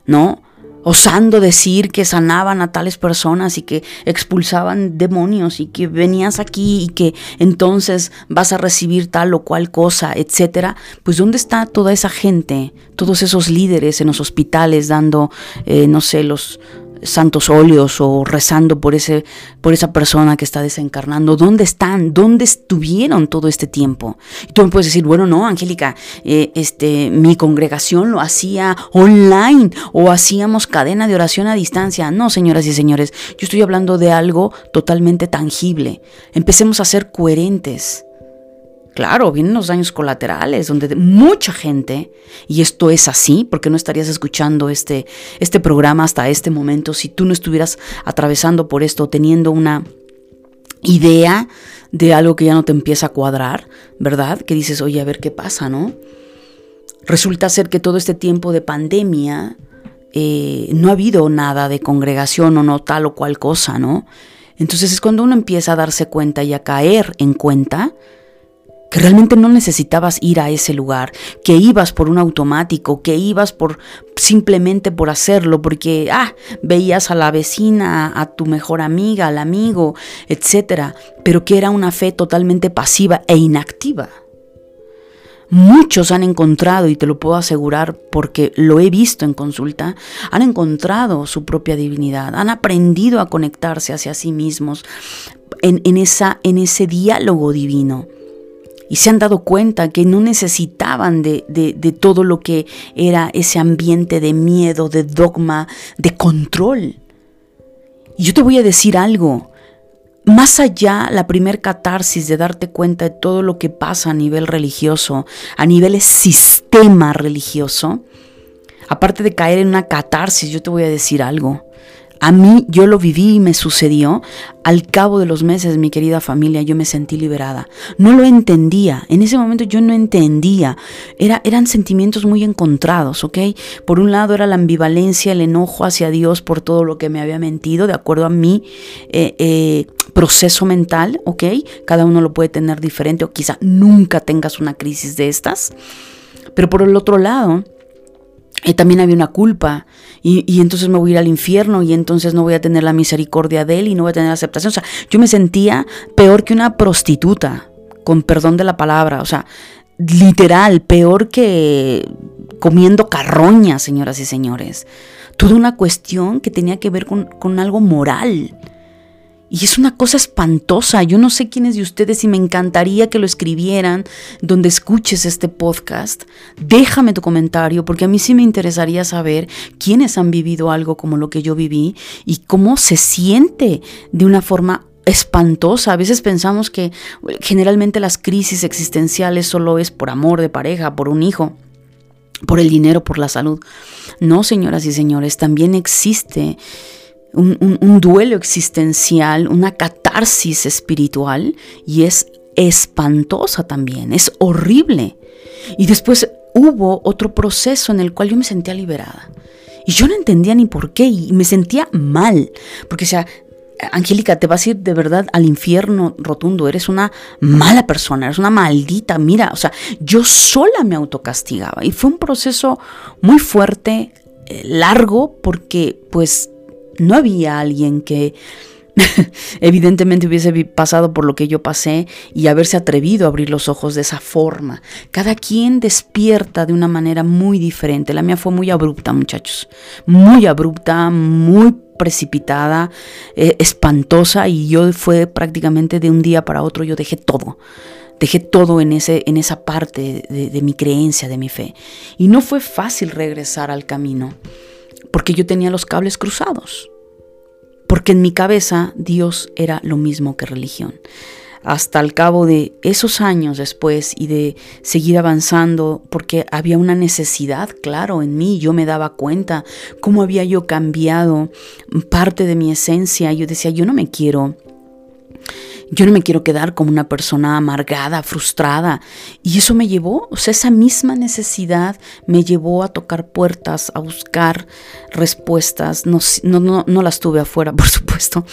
¿no? osando decir que sanaban a tales personas y que expulsaban demonios y que venías aquí y que entonces vas a recibir tal o cual cosa, etcétera, pues ¿dónde está toda esa gente, todos esos líderes en los hospitales dando, eh, no sé, los santos óleos o rezando por, ese, por esa persona que está desencarnando. ¿Dónde están? ¿Dónde estuvieron todo este tiempo? Y tú me puedes decir, bueno, no, Angélica, eh, este, mi congregación lo hacía online o hacíamos cadena de oración a distancia. No, señoras y señores, yo estoy hablando de algo totalmente tangible. Empecemos a ser coherentes. Claro, vienen los daños colaterales, donde mucha gente, y esto es así, porque no estarías escuchando este, este programa hasta este momento si tú no estuvieras atravesando por esto, teniendo una idea de algo que ya no te empieza a cuadrar, ¿verdad? Que dices, oye, a ver qué pasa, ¿no? Resulta ser que todo este tiempo de pandemia eh, no ha habido nada de congregación o no tal o cual cosa, ¿no? Entonces es cuando uno empieza a darse cuenta y a caer en cuenta que realmente no necesitabas ir a ese lugar, que ibas por un automático, que ibas por simplemente por hacerlo, porque ah, veías a la vecina, a tu mejor amiga, al amigo, etcétera, pero que era una fe totalmente pasiva e inactiva. Muchos han encontrado, y te lo puedo asegurar porque lo he visto en consulta, han encontrado su propia divinidad, han aprendido a conectarse hacia sí mismos en, esa, en ese diálogo divino y se han dado cuenta que no necesitaban de, todo lo que era ese ambiente de miedo, de dogma, de control. Y yo te voy a decir algo, más allá la primer catarsis de darte cuenta de todo lo que pasa a nivel religioso, a nivel sistema religioso, aparte de caer en una catarsis, yo te voy a decir algo. A mí yo lo viví y me sucedió. Al cabo de los meses, mi querida familia, yo me sentí liberada. No lo entendía. En ese momento yo no entendía. Era, eran sentimientos muy encontrados, ¿ok? Por un lado era la ambivalencia, el enojo hacia Dios por todo lo que me había mentido, de acuerdo a mi eh, eh, proceso mental, ¿ok? Cada uno lo puede tener diferente o quizá nunca tengas una crisis de estas. Pero por el otro lado, eh, también había una culpa y, entonces me voy a ir al infierno y entonces no voy a tener la misericordia de él y no voy a tener la aceptación. O sea, yo me sentía peor que una prostituta, con perdón de la palabra, o sea, literal, peor que comiendo carroña, señoras y señores. Toda una cuestión que tenía que ver con, con algo moral. Y es una cosa espantosa. Yo no sé quiénes de ustedes y me encantaría que lo escribieran donde escuches este podcast. Déjame tu comentario porque a mí sí me interesaría saber quiénes han vivido algo como lo que yo viví y cómo se siente de una forma espantosa. A veces pensamos que generalmente las crisis existenciales solo es por amor de pareja, por un hijo por el dinero, por la salud. No, señoras y señores, también existe un, duelo existencial, una catarsis espiritual y es espantosa también, es horrible. Y después hubo otro proceso en el cual yo me sentía liberada. Y yo no entendía ni por qué y me sentía mal, porque sea, Angélica, te vas a ir de verdad al infierno rotundo, eres una mala persona, eres una maldita, mira, o sea, yo sola me autocastigaba y fue un proceso muy fuerte, eh, largo, porque pues no había alguien que evidentemente hubiese pasado por lo que yo pasé y haberse atrevido a abrir los ojos de esa forma. Cada quien despierta de una manera muy diferente. La mía fue muy abrupta, muchachos. Muy abrupta, muy precipitada, eh, espantosa y yo fue prácticamente de un día para otro, yo dejé todo. Dejé todo en, ese, en esa parte de mi creencia, de mi fe. Y no fue fácil regresar al camino porque yo tenía los cables cruzados. Porque en mi cabeza Dios era lo mismo que religión. Hasta el cabo de esos años después y de seguir avanzando, porque había una necesidad, claro, en mí, yo me daba cuenta cómo había yo cambiado parte de mi esencia. Yo decía, yo no me quiero Yo no me quiero quedar como una persona amargada, frustrada. Y eso me llevó, o sea, esa misma necesidad me llevó a tocar puertas, a buscar respuestas. No, no, no, las tuve afuera, por supuesto.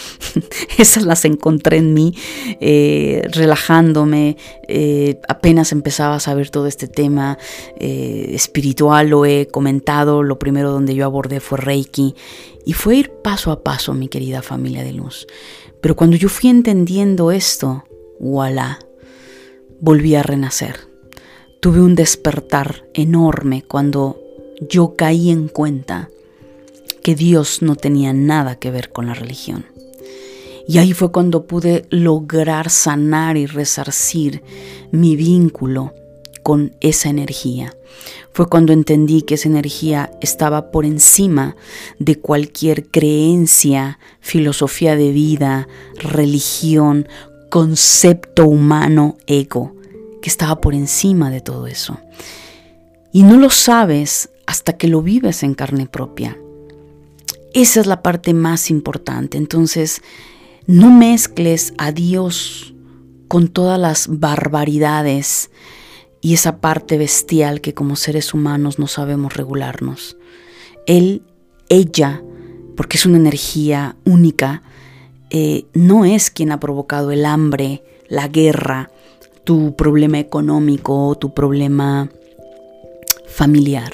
Esas las encontré en mí, eh, relajándome. Eh, apenas empezaba a saber todo este tema eh, espiritual, lo he comentado. Lo primero donde yo abordé fue Reiki. Y fue ir paso a paso, mi querida familia de luz. Pero cuando yo fui entendiendo esto, voilà, volví a renacer. Tuve un despertar enorme cuando yo caí en cuenta que Dios no tenía nada que ver con la religión. Y ahí fue cuando pude lograr sanar y resarcir mi vínculo con esa energía. Fue cuando entendí que esa energía estaba por encima de cualquier creencia, filosofía de vida, religión, concepto humano, ego, que estaba por encima de todo eso. Y no lo sabes hasta que lo vives en carne propia. Esa es la parte más importante. Entonces, no mezcles a Dios con todas las barbaridades y esa parte bestial que como seres humanos no sabemos regularnos. Él, ella, porque es una energía única, eh, no es quien ha provocado el hambre, la guerra, tu problema económico, tu problema familiar.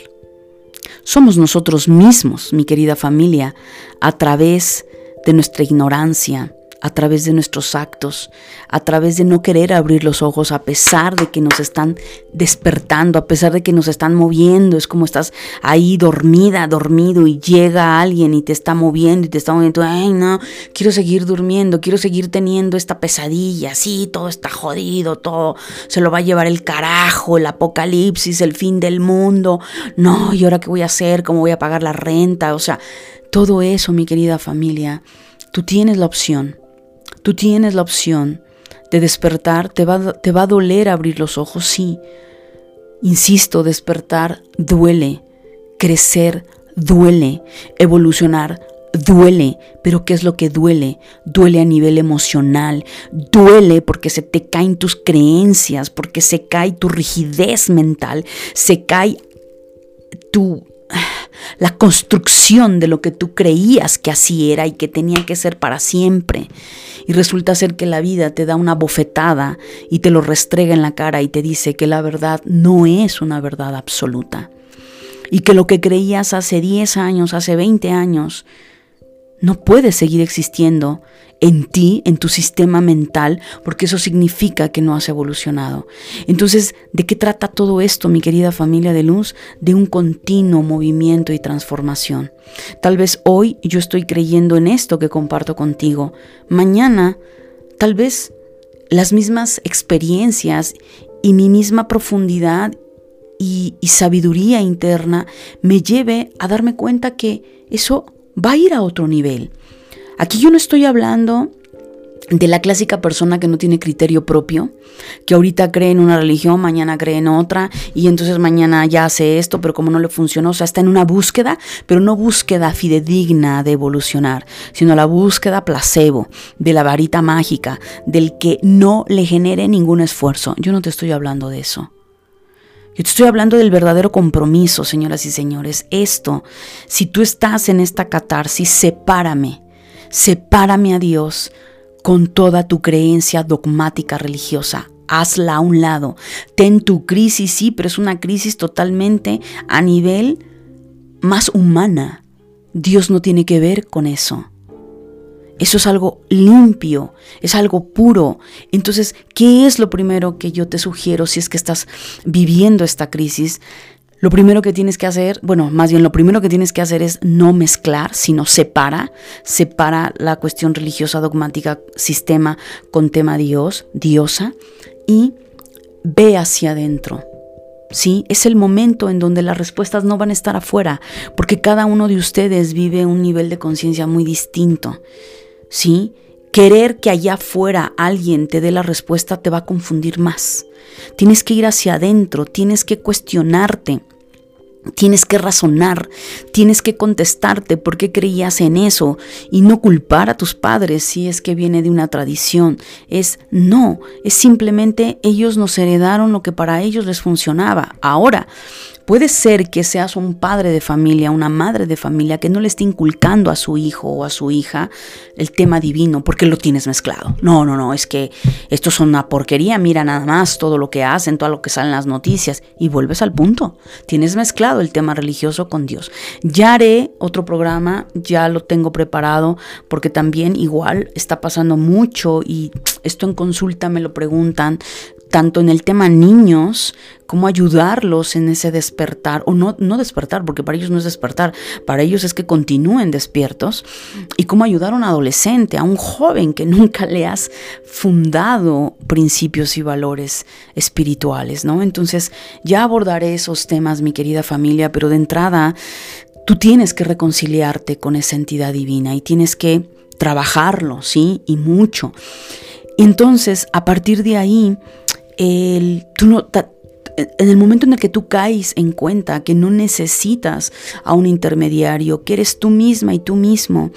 Somos nosotros mismos, mi querida familia, a través de nuestra ignorancia, a través de nuestros actos, a través de no querer abrir los ojos a pesar de que nos están despertando, a pesar de que nos están moviendo. Es como estás ahí dormida, dormido y llega alguien y te está moviendo y te está moviendo. Ay, no, quiero seguir durmiendo, quiero seguir teniendo esta pesadilla. Sí, todo está jodido, todo se lo va a llevar el carajo, el apocalipsis, el fin del mundo. No, ¿y ahora qué voy a hacer? ¿Cómo voy a pagar la renta? O sea, todo eso, mi querida familia, tú tienes la opción Tú tienes la opción de despertar, te va, te va a doler abrir los ojos, sí. Insisto, despertar duele, crecer duele, evolucionar duele, pero ¿qué es lo que duele? Duele a nivel emocional, duele porque se te caen tus creencias, porque se cae tu rigidez mental, se cae tu la construcción de lo que tú creías que así era y que tenía que ser para siempre. Y resulta ser que la vida te da una bofetada y te lo restrega en la cara y te dice que la verdad no es una verdad absoluta. Y que lo que creías hace 10 años, hace 20 años, no puede seguir existiendo en ti, en tu sistema mental, porque eso significa que no has evolucionado. Entonces, ¿de qué trata todo esto, mi querida familia de luz? De un continuo movimiento y transformación. Tal vez hoy yo estoy creyendo en esto que comparto contigo. Mañana, tal vez las mismas experiencias y mi misma profundidad y, sabiduría interna me lleve a darme cuenta que eso va a ir a otro nivel. Aquí yo no estoy hablando de la clásica persona que no tiene criterio propio, que ahorita cree en una religión, mañana cree en otra, y entonces mañana ya hace esto, pero como no le funcionó, o sea, está en una búsqueda, pero no búsqueda fidedigna de evolucionar, sino la búsqueda placebo, de la varita mágica, del que no le genere ningún esfuerzo. Yo no te estoy hablando de eso. Yo te estoy hablando del verdadero compromiso, señoras y señores. Esto, si tú estás en esta catarsis, sepárame Sepárame a Dios con toda tu creencia dogmática religiosa. Hazla a un lado. Ten tu crisis, sí, pero es una crisis totalmente a nivel más humana. Dios no tiene que ver con eso. Eso es algo limpio, es algo puro. Entonces, ¿qué es lo primero que yo te sugiero si es que estás viviendo esta crisis? Lo primero que tienes que hacer, bueno, más bien lo primero que tienes que hacer es no mezclar, sino separa, separa la cuestión religiosa, dogmática, sistema con tema Dios, diosa, y ve hacia adentro. ¿Sí? Es el momento en donde las respuestas no van a estar afuera, porque cada uno de ustedes vive un nivel de conciencia muy distinto. ¿Sí? Querer que allá afuera alguien te dé la respuesta te va a confundir más. Tienes que ir hacia adentro, tienes que cuestionarte Tienes que razonar, tienes que contestarte por qué creías en eso y no culpar a tus padres si es que viene de una tradición. Es no, es simplemente ellos nos heredaron lo que para ellos les funcionaba. Ahora, Puede ser que seas un padre de familia, una madre de familia que no le esté inculcando a su hijo o a su hija el tema divino porque lo tienes mezclado. No, no, no, es que esto es una porquería, mira nada más todo lo que hacen, todo lo que salen en las noticias y vuelves al punto. Tienes mezclado el tema religioso con Dios. Ya haré otro programa, ya lo tengo preparado porque también igual está pasando mucho y esto en consulta me lo preguntan tanto en el tema niños, cómo ayudarlos en ese despertar, o no, no despertar, porque para ellos no es despertar, para ellos es que continúen despiertos, y cómo ayudar a un adolescente, a un joven que nunca le has fundado principios y valores espirituales, ¿no? Entonces ya abordaré esos temas, mi querida familia, pero de entrada tú tienes que reconciliarte con esa entidad divina y tienes que trabajarlo, ¿sí? Y mucho. Entonces, a partir de ahí, el, tú no, en el momento en el que tú caes en cuenta que no necesitas a un intermediario, que eres tú misma y tú mismo,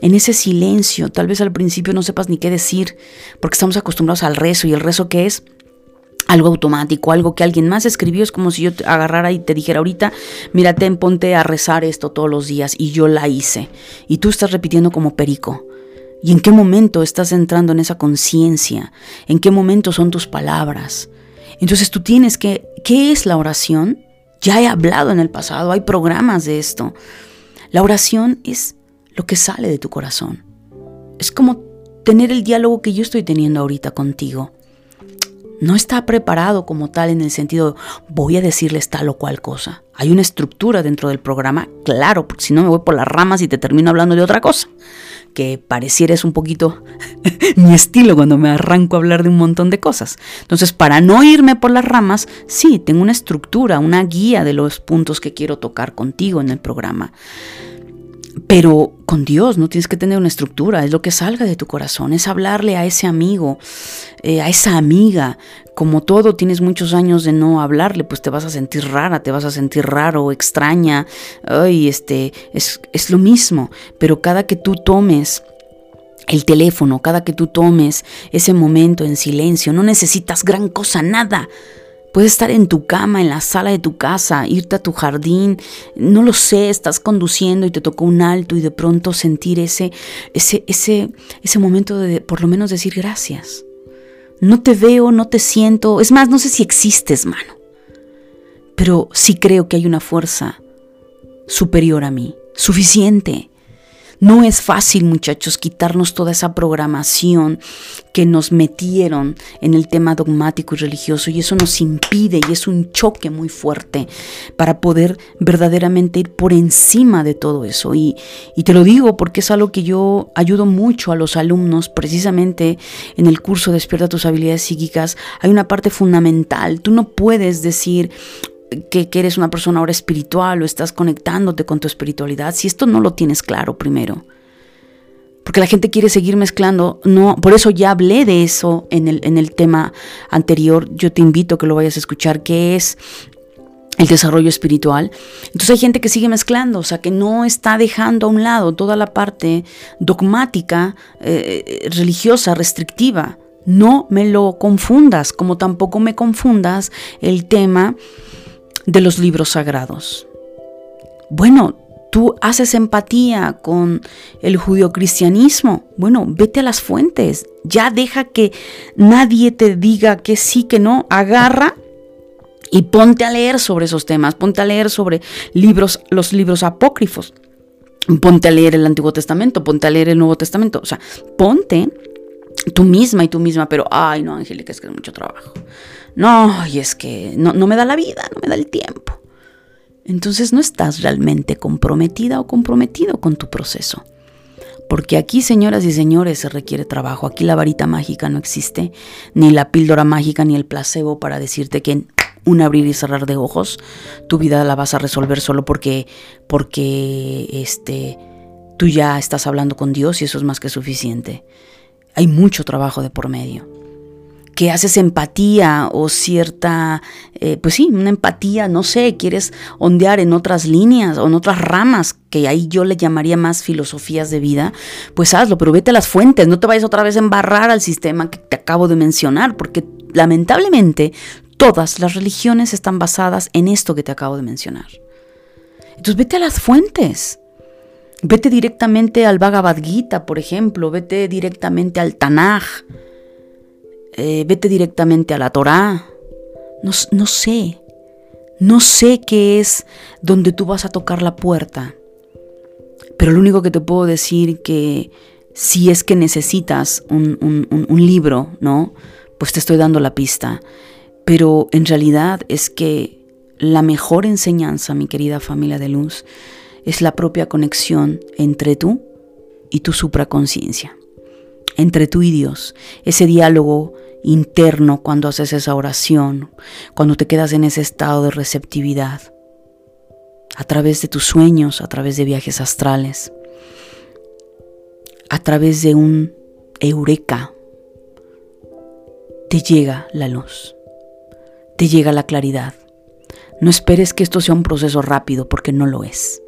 en ese silencio, tal vez al principio no sepas ni qué decir, porque estamos acostumbrados al rezo y el rezo que es algo automático, algo que alguien más escribió, es como si yo te agarrara y te dijera ahorita, mira, ten, ponte a rezar esto todos los días y yo la hice. Y tú estás repitiendo como perico. ¿Y en qué momento estás entrando en esa conciencia? ¿En qué momento son tus palabras? Entonces tú tienes que, ¿qué es la oración? Ya he hablado en el pasado, hay programas de esto. La oración es lo que sale de tu corazón. Es como tener el diálogo que yo estoy teniendo ahorita contigo. No está preparado como tal en el sentido, voy a decirles tal o cual cosa. Hay una estructura dentro del programa, claro, porque si no me voy por las ramas y te termino hablando de otra cosa que pareciera es un poquito mi estilo cuando me arranco a hablar de un montón de cosas. Entonces, para no irme por las ramas, sí, tengo una estructura, una guía de los puntos que quiero tocar contigo en el programa. Pero con Dios no tienes que tener una estructura, es lo que salga de tu corazón, es hablarle a ese amigo, eh, a esa amiga. Como todo, tienes muchos años de no hablarle, pues te vas a sentir rara, te vas a sentir raro, extraña. Ay, este, es, es lo mismo. Pero cada que tú tomes el teléfono, cada que tú tomes ese momento en silencio, no necesitas gran cosa, nada. Puedes estar en tu cama, en la sala de tu casa, irte a tu jardín, no lo sé, estás conduciendo y te tocó un alto y de pronto sentir ese, ese, ese, ese momento de por lo menos decir gracias. No te veo, no te siento, es más, no sé si existes, mano, pero sí creo que hay una fuerza superior a mí, suficiente, no es fácil, muchachos, quitarnos toda esa programación que nos metieron en el tema dogmático y religioso y eso nos impide y es un choque muy fuerte para poder verdaderamente ir por encima de todo eso. Y, y te lo digo porque es algo que yo ayudo mucho a los alumnos precisamente en el curso Despierta tus habilidades psíquicas. Hay una parte fundamental. Tú no puedes decir, que, eres una persona ahora espiritual o estás conectándote con tu espiritualidad, si esto no lo tienes claro primero. Porque la gente quiere seguir mezclando, no, por eso ya hablé de eso en el, en el tema anterior, yo te invito a que lo vayas a escuchar, que es el desarrollo espiritual. Entonces hay gente que sigue mezclando, o sea, que no está dejando a un lado toda la parte dogmática, eh, religiosa, restrictiva. No me lo confundas, como tampoco me confundas el tema de los libros sagrados. Bueno, tú haces empatía con el judio-cristianismo. Bueno, vete a las fuentes. Ya deja que nadie te diga que sí, que no. Agarra y ponte a leer sobre esos temas. Ponte a leer sobre libros, los libros apócrifos. Ponte a leer el Antiguo Testamento. Ponte a leer el Nuevo Testamento. O sea, ponte tú misma y tú misma. Pero, ay, no, Angélica, es que es mucho trabajo. No, y es que no, no me da la vida, no me da el tiempo. Entonces no estás realmente comprometida o comprometido con tu proceso. Porque aquí, señoras y señores, se requiere trabajo. Aquí la varita mágica no existe, ni la píldora mágica, ni el placebo para decirte que en un abrir y cerrar de ojos tu vida la vas a resolver solo porque, porque este, tú ya estás hablando con Dios y eso es más que suficiente. Hay mucho trabajo de por medio. que haces empatía o cierta, eh, pues sí, una empatía, no sé, quieres ondear en otras líneas o en otras ramas, que ahí yo le llamaría más filosofías de vida, pues hazlo, pero vete a las fuentes, no te vayas otra vez a embarrar al sistema que te acabo de mencionar, porque lamentablemente todas las religiones están basadas en esto que te acabo de mencionar. Entonces vete a las fuentes. Vete directamente al Bhagavad Gita, por ejemplo, vete directamente al Tanaj, eh, vete directamente a la. No, no sé, no sé qué es donde tú vas a tocar la puerta, pero lo único que te puedo decir que si es que necesitas un, un libro, ¿no? Pues te estoy dando la pista. Pero en realidad es que la mejor enseñanza, mi querida familia de luz, es la propia conexión entre tú y tu supraconciencia, entre tú y Dios, ese diálogo interno cuando haces esa oración, cuando te quedas en ese estado de receptividad, a través de tus sueños, a través de viajes astrales, a través de un eureka, te llega la luz, te llega la claridad. No esperes que esto sea un proceso rápido porque no lo es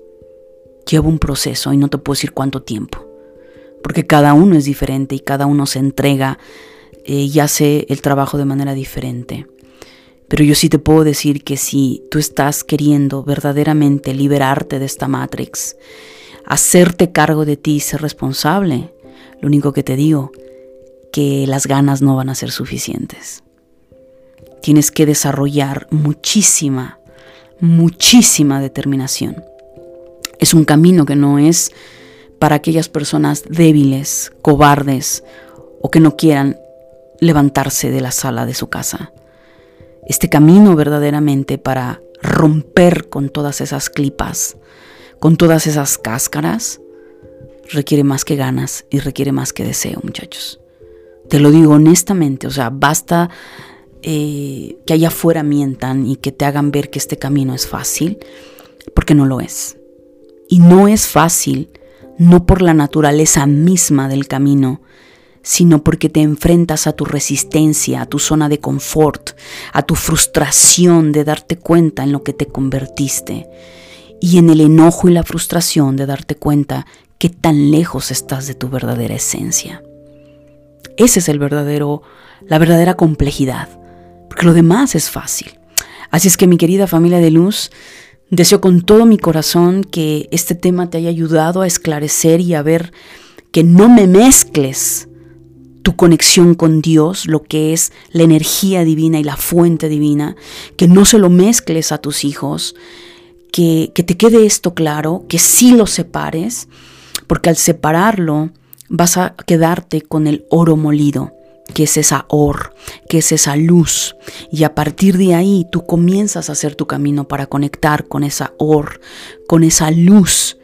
lleva un proceso y no te puedo decir cuánto tiempo, porque cada uno es diferente y cada uno se entrega eh, y hace el trabajo de manera diferente. Pero yo sí te puedo decir que si tú estás queriendo verdaderamente liberarte de esta Matrix, hacerte cargo de ti y ser responsable, lo único que te digo, que las ganas no van a ser suficientes. Tienes que desarrollar muchísima, muchísima determinación. Es un camino que no es para aquellas personas débiles, cobardes o que no quieran levantarse de la sala de su casa. Este camino verdaderamente para romper con todas esas clipas, con todas esas cáscaras, requiere más que ganas y requiere más que deseo, muchachos. Te lo digo honestamente, o sea, basta eh, que allá afuera mientan y que te hagan ver que este camino es fácil, porque no lo es. Y no es fácil, no por la naturaleza misma del camino, sino porque te enfrentas a tu resistencia, a tu zona de confort, a tu frustración de darte cuenta en lo que te convertiste y en el enojo y la frustración de darte cuenta que tan lejos estás de tu verdadera esencia. Ese es el verdadero, la verdadera complejidad, porque lo demás es fácil. Así es que mi querida familia de luz, Deseo con todo mi corazón que este tema te haya ayudado a esclarecer y a ver que no me mezcles tu conexión con Dios, lo que es la energía divina y la fuente divina, que no se lo mezcles a tus hijos, que, que te quede esto claro, que sí lo separes, porque al separarlo vas a quedarte con el oro molido que es esa or, que es esa luz. Y a partir de ahí tú comienzas a hacer tu camino para conectar con esa or, con esa luz.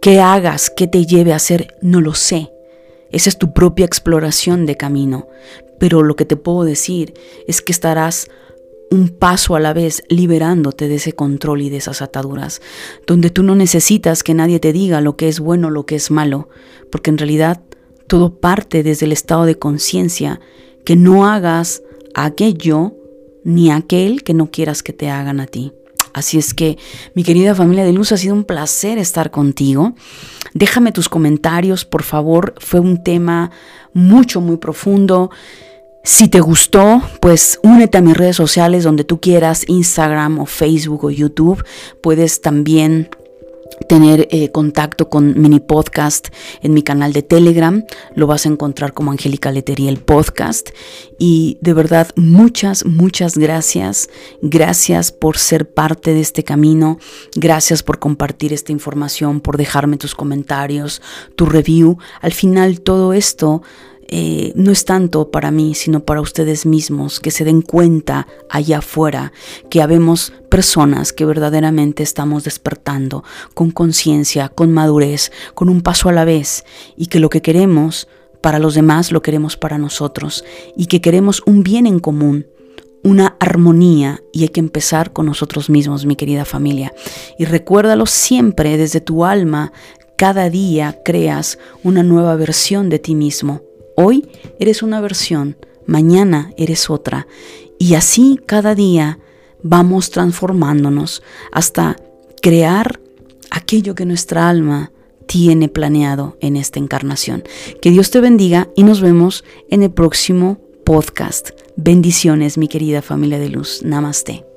¿Qué hagas? ¿Qué te lleve a hacer? No lo sé. Esa es tu propia exploración de camino. Pero lo que te puedo decir es que estarás un paso a la vez liberándote de ese control y de esas ataduras, donde tú no necesitas que nadie te diga lo que es bueno o lo que es malo, porque en realidad todo parte desde el estado de conciencia, que no hagas aquello ni aquel que no quieras que te hagan a ti. Así es que, mi querida familia de luz, ha sido un placer estar contigo. Déjame tus comentarios, por favor. Fue un tema mucho, muy profundo. Si te gustó, pues únete a mis redes sociales donde tú quieras, Instagram o Facebook o YouTube. Puedes también tener eh, contacto con mini podcast en mi canal de Telegram. Lo vas a encontrar como Angélica Letería el podcast. Y de verdad, muchas, muchas gracias. Gracias por ser parte de este camino. Gracias por compartir esta información, por dejarme tus comentarios, tu review. Al final todo esto eh, no es tanto para mí, sino para ustedes mismos, que se den cuenta allá afuera que habemos personas que verdaderamente estamos despertando con conciencia, con madurez, con un paso a la vez, y que lo que queremos para los demás lo queremos para nosotros, y que queremos un bien en común una armonía y hay que empezar con nosotros mismos, mi querida familia. Y recuérdalo siempre desde tu alma, cada día creas una nueva versión de ti mismo Hoy eres una versión mañana eres otra. Y así cada día vamos transformándonos hasta crear aquello que nuestra alma tiene planeado en esta encarnación. Que Dios te bendiga y nos vemos en el próximo podcast. Bendiciones, mi querida familia de luz. Namaste.